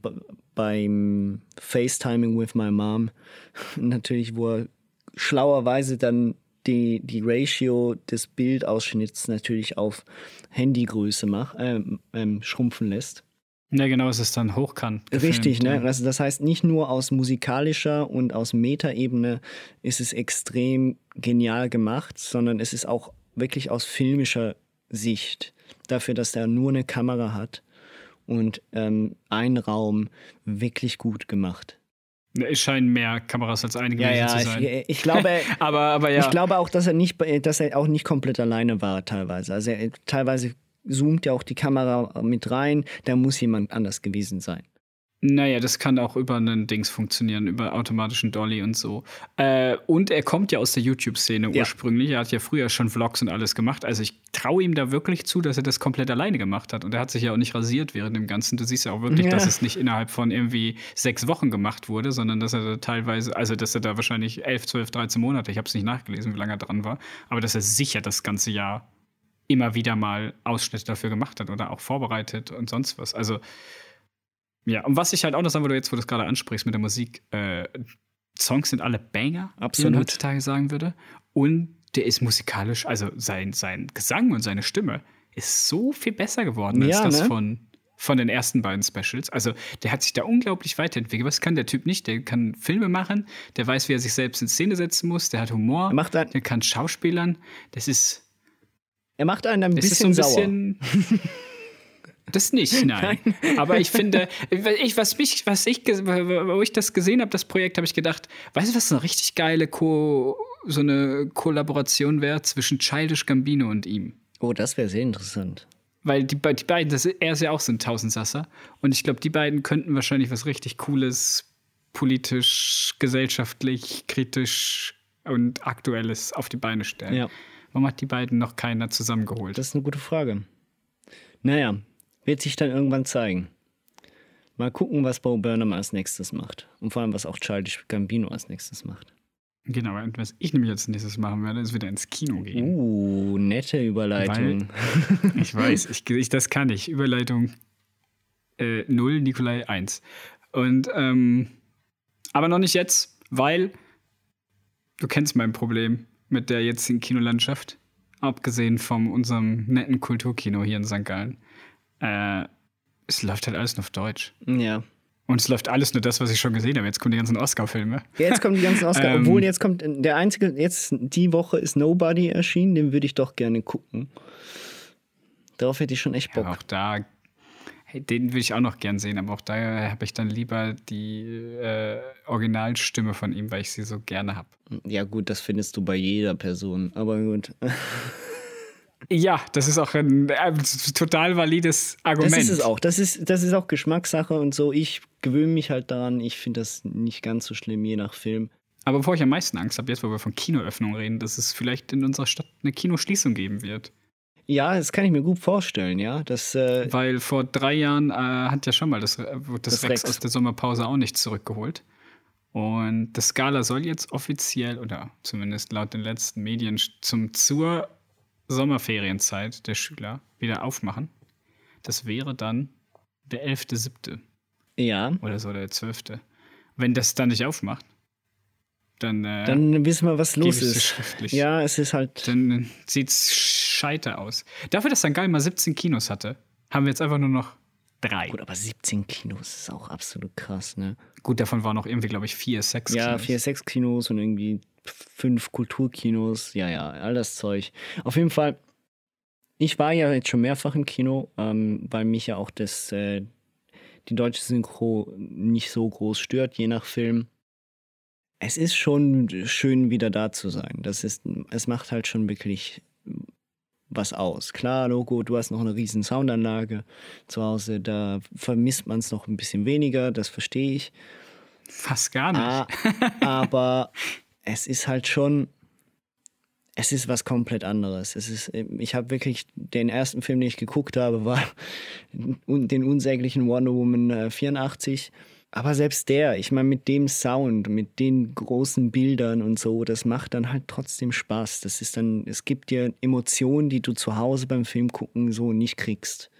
beim FaceTiming with my mom, (laughs) natürlich, wo er schlauerweise dann die, die Ratio des Bildausschnitts natürlich auf Handygröße mach, ähm, ähm, schrumpfen lässt. Ja, genau, es ist dann hochkant. Richtig, ne? Also das heißt, nicht nur aus musikalischer und aus Metaebene ist es extrem genial gemacht, sondern es ist auch wirklich aus filmischer Sicht dafür, dass er nur eine Kamera hat und ähm, ein Raum wirklich gut gemacht. Es scheinen mehr Kameras als eine ja, gewesen ja, zu sein. Ich, ich glaube, (laughs) aber, aber ja. ich glaube auch, dass er nicht, dass er auch nicht komplett alleine war teilweise. Also er, teilweise zoomt ja auch die Kamera mit rein, da muss jemand anders gewesen sein. Naja, das kann auch über einen Dings funktionieren, über automatischen Dolly und so. Äh, und er kommt ja aus der YouTube-Szene Ja. ursprünglich. Er hat ja früher schon Vlogs und alles gemacht. Also ich traue ihm da wirklich zu, dass er das komplett alleine gemacht hat. Und er hat sich ja auch nicht rasiert während dem Ganzen. Du siehst ja auch wirklich, Ja. dass es nicht innerhalb von irgendwie sechs Wochen gemacht wurde, sondern dass er da teilweise, also dass er da wahrscheinlich elf, zwölf, 13 Monate, ich habe es nicht nachgelesen, wie lange er dran war, aber dass er sicher das ganze Jahr immer wieder mal Ausschnitte dafür gemacht hat oder auch vorbereitet und sonst was. Also ja, und was ich halt auch noch sagen würde, jetzt wo du es gerade ansprichst mit der Musik, äh, Songs sind alle Banger, wie Absolut. man heutzutage sagen würde. Und der ist musikalisch, also sein, sein Gesang und seine Stimme ist so viel besser geworden Ja, als das ne? von, von den ersten beiden Specials. Also der hat sich da unglaublich weiterentwickelt. Was kann der Typ nicht? Der kann Filme machen, der weiß, wie er sich selbst in Szene setzen muss, der hat Humor, Er der kann Schauspielern. Das ist, Er macht einen ein das bisschen, ist so sauer. ein bisschen. (laughs) Das nicht, nein. Aber ich finde, ich, was mich, was ich, wo ich das gesehen habe, das Projekt, habe ich gedacht, weißt du, was eine richtig geile Ko so eine Kollaboration wäre zwischen Childish Gambino und ihm? Oh, das wäre sehr interessant. Weil die, die beiden, das, er ist ja auch so ein Tausendsasser. Und ich glaube, die beiden könnten wahrscheinlich was richtig Cooles, politisch, gesellschaftlich, kritisch und Aktuelles auf die Beine stellen. Ja. Warum hat die beiden noch keiner zusammengeholt? Das ist eine gute Frage. Naja, wird sich dann irgendwann zeigen. Mal gucken, was Bo Burnham als nächstes macht. Und vor allem, was auch Childish Gambino als nächstes macht. Genau, und was ich nämlich als nächstes machen werde, ist wieder ins Kino gehen. Uh, nette Überleitung. (laughs) Ich weiß, ich, ich, das kann ich. Überleitung äh, 0, Nikolai 1. Und, ähm, aber noch nicht jetzt, weil du kennst mein Problem mit der jetzigen Kinolandschaft. Abgesehen von unserem netten Kulturkino hier in St. Gallen. Äh, es läuft halt alles nur auf Deutsch. ja. Und es läuft alles nur das, was ich schon gesehen habe. Jetzt kommen die ganzen Oscar-Filme. Ja, Jetzt kommen die ganzen (laughs) Oscar. Ähm. Obwohl, jetzt kommt der einzige, jetzt die Woche ist Nobody erschienen, den würde ich doch gerne gucken. Darauf hätte ich schon echt Bock. Ja, auch da, hey, den würde ich auch noch gern sehen, aber auch da habe ich dann lieber die äh, Originalstimme von ihm, weil ich sie so gerne habe. Ja, gut, das findest du bei jeder Person. Aber gut. (laughs) Ja, das ist auch ein äh, total valides Argument. Das ist es auch. Das ist, das ist auch Geschmackssache und so. Ich gewöhne mich halt daran. Ich finde das nicht ganz so schlimm, je nach Film. Aber bevor ich am meisten Angst habe, jetzt wo wir von Kinoöffnung reden, dass es vielleicht in unserer Stadt eine Kinoschließung geben wird. Ja, das kann ich mir gut vorstellen, ja. Das, äh, Weil vor drei Jahren äh, hat ja schon mal das, das, das Rex, Rex aus der Sommerpause auch nicht zurückgeholt. Und das Skala soll jetzt offiziell, oder zumindest laut den letzten Medien, zum, zur Sommerferienzeit der Schüler wieder aufmachen. Das wäre dann der 11.7. Ja. Oder so, der 12. Wenn das dann nicht aufmacht, dann, äh, dann wissen wir, was los ist. Ja, es ist halt. Dann sieht es scheiter aus. Dafür, dass St. Gallen mal 17 Kinos hatte, haben wir jetzt einfach nur noch drei. Gut, aber 17 Kinos ist auch absolut krass, ne? Gut, davon waren noch irgendwie, glaube ich, vier, sechs Kinos. Ja, vier, sechs Kinos und irgendwie fünf Kulturkinos. Ja, ja, all das Zeug. Auf jeden Fall, ich war ja jetzt schon mehrfach im Kino, ähm, weil mich ja auch das, äh, die deutsche Synchro nicht so groß stört, je nach Film es ist schon schön, wieder da zu sein. Das ist, es macht halt schon wirklich was aus. Klar, Logo, du hast noch eine riesen Soundanlage zu Hause, da vermisst man es noch ein bisschen weniger, das verstehe ich. Fast gar nicht. Aber (laughs) es ist halt schon, es ist was komplett anderes. Es ist, ich habe wirklich den ersten Film, den ich geguckt habe, war (laughs) den unsäglichen Wonder Woman 84 äh, aber selbst der, ich meine, mit dem Sound, mit den großen Bildern und so, das macht dann halt trotzdem Spaß. Das ist dann, es gibt dir Emotionen, die du zu Hause beim Film gucken so nicht kriegst.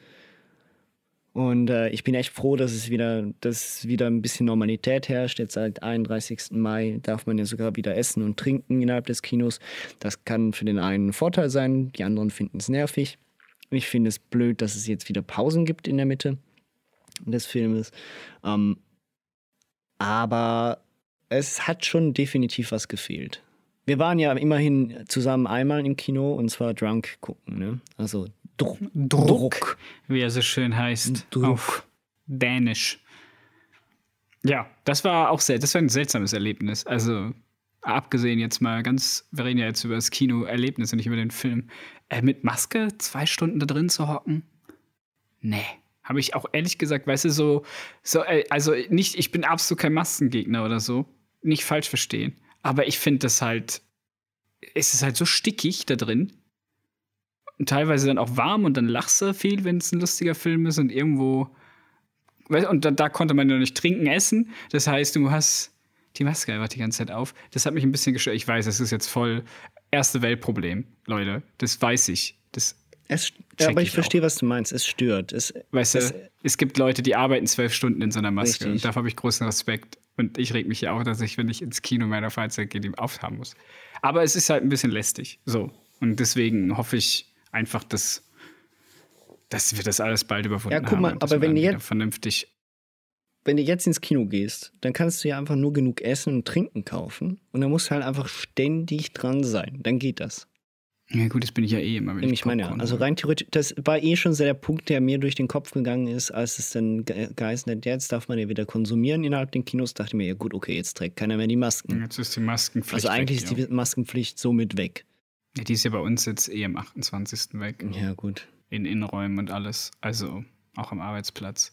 Und äh, ich bin echt froh, dass es wieder, dass wieder ein bisschen Normalität herrscht. Jetzt seit 31. Mai darf man ja sogar wieder essen und trinken innerhalb des Kinos. Das kann für den einen ein Vorteil sein, die anderen finden es nervig. Ich finde es blöd, dass es jetzt wieder Pausen gibt in der Mitte des Filmes. Ähm, aber es hat schon definitiv was gefehlt. Wir waren ja immerhin zusammen einmal im Kino und zwar Drunk gucken, ne? Also Druck. Druck, wie er so schön heißt. Druck. Auf Dänisch. Ja, das war auch sehr, das war ein seltsames Erlebnis. Also, abgesehen jetzt mal ganz, wir reden ja jetzt über das Kinoerlebnis und nicht über den Film. Äh, mit Maske zwei Stunden da drin zu hocken? Nee. Habe ich auch ehrlich gesagt, weißt du, so, so, äh, also nicht, ich bin absolut kein Maskengegner oder so. Nicht falsch verstehen. Aber ich finde das halt, es ist halt so stickig da drin. Und teilweise dann auch warm und dann lachst du viel, wenn es ein lustiger Film ist und irgendwo. Und da, da konnte man ja nicht trinken, essen. Das heißt, du hast die Maske einfach die ganze Zeit auf. Das hat mich ein bisschen gestört. Ich weiß, es ist jetzt voll erste Weltproblem, Leute. Das weiß ich. Das es, ja, aber ich, ich verstehe, was du meinst. Es stört. Es, weißt es, du, es gibt Leute, die arbeiten zwölf Stunden in so einer Maske richtig. und dafür habe ich großen Respekt. Und ich reg mich ja auch, dass ich, wenn ich ins Kino meiner Freizeit gehe, die aufhaben muss. Aber es ist halt ein bisschen lästig. So. Und deswegen hoffe ich einfach, dass, dass wir das alles bald überwunden haben. Ja, guck mal, haben aber wenn du jetzt vernünftig. Wenn du jetzt ins Kino gehst, dann kannst du ja einfach nur genug Essen und Trinken kaufen. Und dann musst du halt einfach ständig dran sein. Dann geht das. Ja, gut, das bin ich ja eh immer. Wenn ich, ich meine, ja. Also rein theoretisch, das war eh schon so der Punkt, der mir durch den Kopf gegangen ist, als es dann geheißen hat, jetzt darf man ja wieder konsumieren innerhalb den Kinos. Dachte ich mir, ja gut, okay, jetzt trägt keiner mehr die Masken. Jetzt ist die Maskenpflicht. Also eigentlich weg, ist die ja. Maskenpflicht somit weg. Ja, die ist ja bei uns jetzt eh am 28. weg. Ja, gut. In Innenräumen und alles. Also auch am Arbeitsplatz.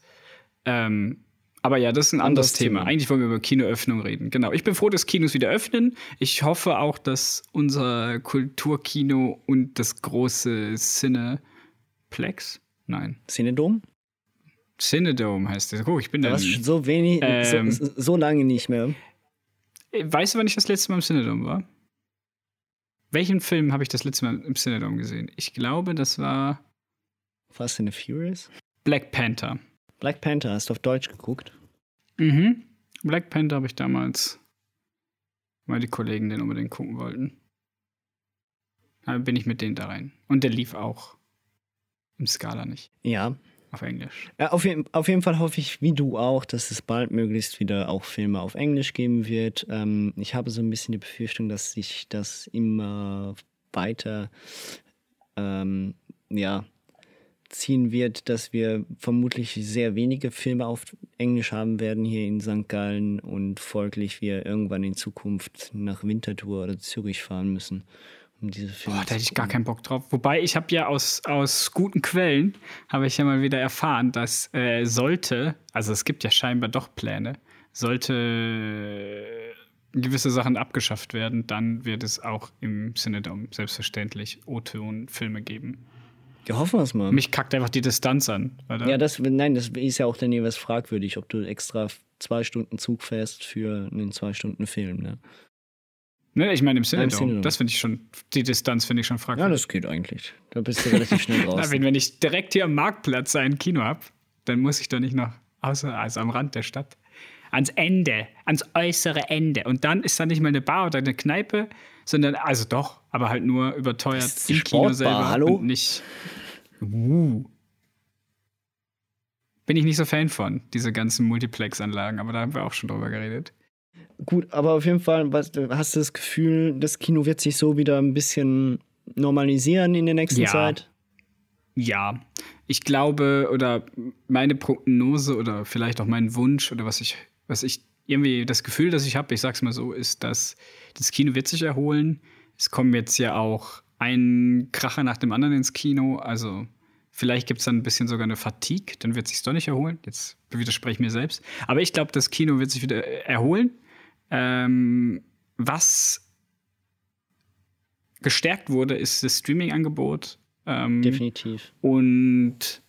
Ähm, aber ja, das ist ein anderes, anderes Thema. Thema. Eigentlich wollen wir über Kinoöffnung reden. Genau. Ich bin froh, dass Kinos wieder öffnen. Ich hoffe auch, dass unser Kulturkino und das große Cineplex, nein. Cinedom? Cinedome heißt es. Oh, ich bin da. so wenig, ähm, so, so, lange nicht mehr. Weißt du, wann ich das letzte Mal im Cinedome war? Welchen Film habe ich das letzte Mal im Cinedome gesehen? Ich glaube, das war. Fast and the Furious? Black Panther. Black Panther, hast du auf Deutsch geguckt? Mhm. Black Panther habe ich damals, weil die Kollegen den unbedingt gucken wollten. Da bin ich mit denen da rein. Und der lief auch im Skala nicht. Ja. Auf Englisch. Ja, auf, je auf jeden Fall hoffe ich, wie du auch, dass es bald möglichst wieder auch Filme auf Englisch geben wird. Ähm, ich habe so ein bisschen die Befürchtung, dass sich das immer weiter ähm, ja, ziehen wird, dass wir vermutlich sehr wenige Filme auf Englisch haben werden hier in St. Gallen und folglich wir irgendwann in Zukunft nach Winterthur oder Zürich fahren müssen, um diese Filme Boah, da hätte ich gar keinen Bock drauf. Wobei ich habe ja aus, aus guten Quellen, habe ich ja mal wieder erfahren, dass äh, sollte, also es gibt ja scheinbar doch Pläne, sollte gewisse Sachen abgeschafft werden, dann wird es auch im Cinedom selbstverständlich O-Ton-Filme geben. Ja, hoffen wir es mal. Mich kackt einfach die Distanz an. Oder? ja, das, nein, das ist ja auch dann jeweils fragwürdig, ob du extra zwei Stunden Zug fährst für einen zwei Stunden Film. Ne? ne, ich meine im Cinedom. Cinedom. Das finde ich schon, die Distanz finde ich schon Ja, fragwürdig. das geht eigentlich. Da bist du relativ schnell (laughs) Na, draußen. wenn, wenn ich direkt hier am Marktplatz ein Kino habe, dann muss ich doch nicht noch außer, also am Rand der Stadt. Ans Ende, ans äußere Ende. Und dann ist da nicht mal eine Bar oder eine Kneipe, sondern, also doch, aber halt nur überteuert im Kino Sportbar, selber. hallo? Und nicht. Uh. Bin ich nicht so Fan von, diese ganzen Multiplex-Anlagen, aber da haben wir auch schon drüber geredet. Gut, aber auf jeden Fall hast du das Gefühl, das Kino wird sich so wieder ein bisschen normalisieren in der nächsten Ja. Zeit? Ja, ich glaube oder meine Prognose oder vielleicht auch mein Wunsch oder was ich, was ich irgendwie das Gefühl, das ich habe, ich sag's mal so, ist, dass das Kino wird sich erholen. Es kommen jetzt ja auch ein Kracher nach dem anderen ins Kino. Also vielleicht gibt es dann ein bisschen sogar eine Fatigue, dann wird es sich doch nicht erholen. Jetzt widerspreche ich mir selbst. Aber ich glaube, das Kino wird sich wieder erholen. Ähm, was gestärkt wurde, ist das Streaming-Angebot. Ähm, Definitiv. und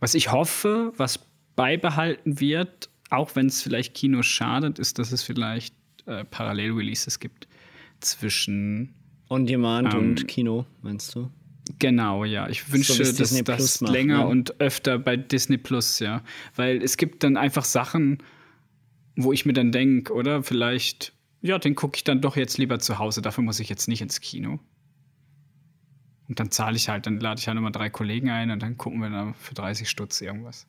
was ich hoffe, was beibehalten wird, auch wenn es vielleicht Kinos schadet, ist, dass es vielleicht äh, Parallel-Releases gibt zwischen. On Demand Ähm, und Kino, meinst du? Genau, ja. Ich wünsche, es dass Disney das Plus macht, länger ne? und öfter bei Disney Plus, ja. Weil es gibt dann einfach Sachen, wo ich mir dann denke, oder vielleicht, ja, den gucke ich dann doch jetzt lieber zu Hause. Dafür muss ich jetzt nicht ins Kino. Und dann zahle ich halt, dann lade ich halt nochmal drei Kollegen ein und dann gucken wir dann für 30 Stutz irgendwas.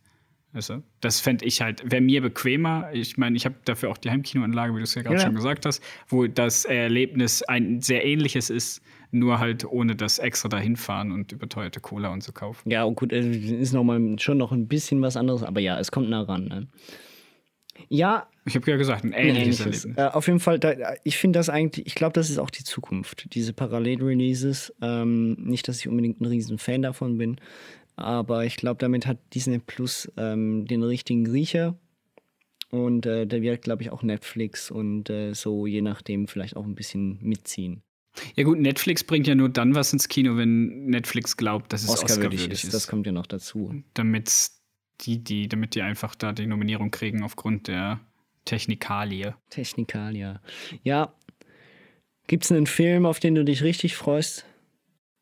Also, das fände ich halt, wäre mir bequemer. Ich meine, ich habe dafür auch die Heimkinoanlage, wie du es ja gerade Ja. schon gesagt hast, wo das Erlebnis ein sehr ähnliches ist, nur halt ohne das extra dahin fahren und überteuerte Cola und so kaufen. Ja, und gut, äh, ist noch mal schon noch ein bisschen was anderes, aber ja, es kommt nah ran. Ne? Ja, Ich habe ja gesagt, ein ein ähnliches ähnliches. Erlebnis. Äh, auf jeden Fall, da, ich finde das eigentlich, ich glaube, das ist auch die Zukunft, diese Parallel-Releases. Ähm, nicht, dass ich unbedingt ein riesen Fan davon bin, aber ich glaube, damit hat Disney Plus ähm, den richtigen Riecher. Und äh, da wird, glaube ich, auch Netflix und äh, so je nachdem vielleicht auch ein bisschen mitziehen. Ja gut, Netflix bringt ja nur dann was ins Kino, wenn Netflix glaubt, dass es Oscar-würdig Oscar-würdig ist. Das kommt ja noch dazu. damit die, die, damit die einfach da die Nominierung kriegen aufgrund der Technikalie. Technikalia. Ja. Gibt es einen Film, auf den du dich richtig freust?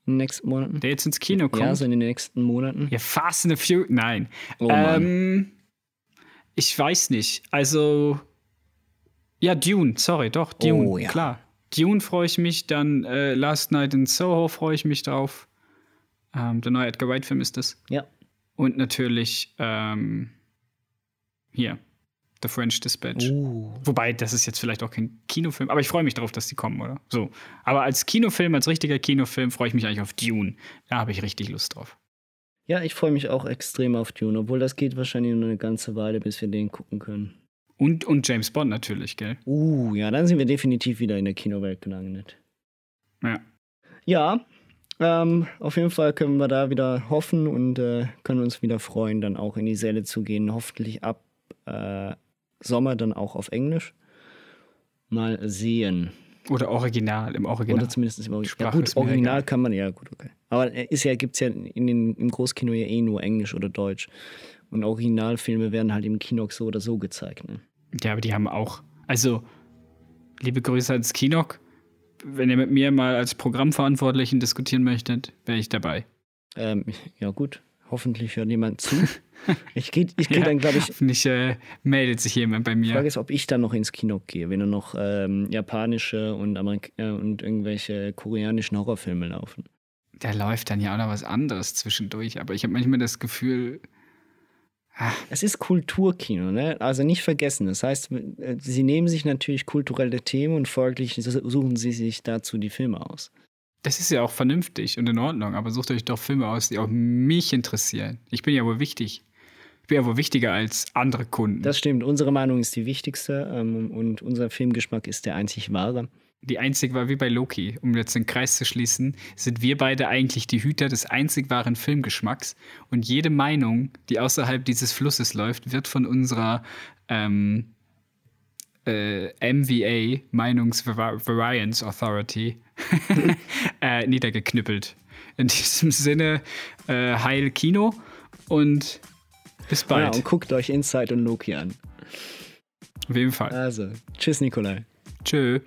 In den nächsten Monaten? Der jetzt ins Kino kommt. Ja, so in den nächsten Monaten. Ja, Fast and the Furious. Nein. Oh Mann. ähm, ich weiß nicht. Also. Ja, Dune, sorry, doch, Dune, Oh, ja. klar. Dune freue ich mich, dann äh, Last Night in Soho freue ich mich drauf. Ähm, der neue Edgar Wright-Film ist das. Ja. Und natürlich ähm, hier, The French Dispatch. Uh. Wobei, das ist jetzt vielleicht auch kein Kinofilm, aber ich freue mich drauf, dass die kommen, oder? So. Aber als Kinofilm, als richtiger Kinofilm, freue ich mich eigentlich auf Dune. Da habe ich richtig Lust drauf. Ja, ich freue mich auch extrem auf Dune, obwohl das geht wahrscheinlich noch eine ganze Weile, bis wir den gucken können. Und, und James Bond natürlich, gell? Uh, ja, dann sind wir definitiv wieder in der Kinowelt gelandet. Ja. Ja, ähm, auf jeden Fall können wir da wieder hoffen und äh, können uns wieder freuen, dann auch in die Säle zu gehen. Hoffentlich ab äh, Sommer dann auch auf Englisch. Mal sehen. Oder Original, im Original. Oder zumindest im Original. Ja, gut, Original egal. kann man, ja, gut, okay. Aber ist ja, gibt's ja in den, im Großkino ja eh nur Englisch oder Deutsch. Und Originalfilme werden halt im Kino so oder so gezeigt. Ne? Ja, aber die haben auch. Also, liebe Grüße ans Kino. Wenn ihr mit mir mal als Programmverantwortlichen diskutieren möchtet, wäre ich dabei. Ähm, ja, gut. Hoffentlich hört jemand zu. Ich (laughs) gehe ich geh dann, glaube ich, Hoffentlich äh, meldet sich jemand bei Die mir. Frage ist, ob ich dann noch ins Kino gehe, wenn nur noch ähm, japanische und, Amerik äh, und irgendwelche koreanischen Horrorfilme laufen. Da läuft dann ja auch noch was anderes zwischendurch, aber ich habe manchmal das Gefühl, Es ist Kulturkino, ne? Also nicht vergessen. Das heißt, äh, sie nehmen sich natürlich kulturelle Themen und folglich suchen sie sich dazu die Filme aus. Das ist ja auch vernünftig und in Ordnung, aber sucht euch doch Filme aus, die auch mich interessieren. Ich bin ja wohl wichtig. Ich bin ja wohl wichtiger als andere Kunden. Das stimmt. Unsere Meinung ist die wichtigste ähm, und unser Filmgeschmack ist der einzig wahre. die einzig war wie bei Loki, um jetzt den Kreis zu schließen, sind wir beide eigentlich die Hüter des einzig wahren Filmgeschmacks. Und jede Meinung, die außerhalb dieses Flusses läuft, wird von unserer ähm, äh, MVA, Meinungsvariance Authority, (laughs) äh, niedergeknüppelt. In diesem Sinne, äh, Heil Kino und bis bald. Ja, und guckt euch Inside und Loki an. Auf jeden Fall. Also, tschüss, Nikolai. Tschö.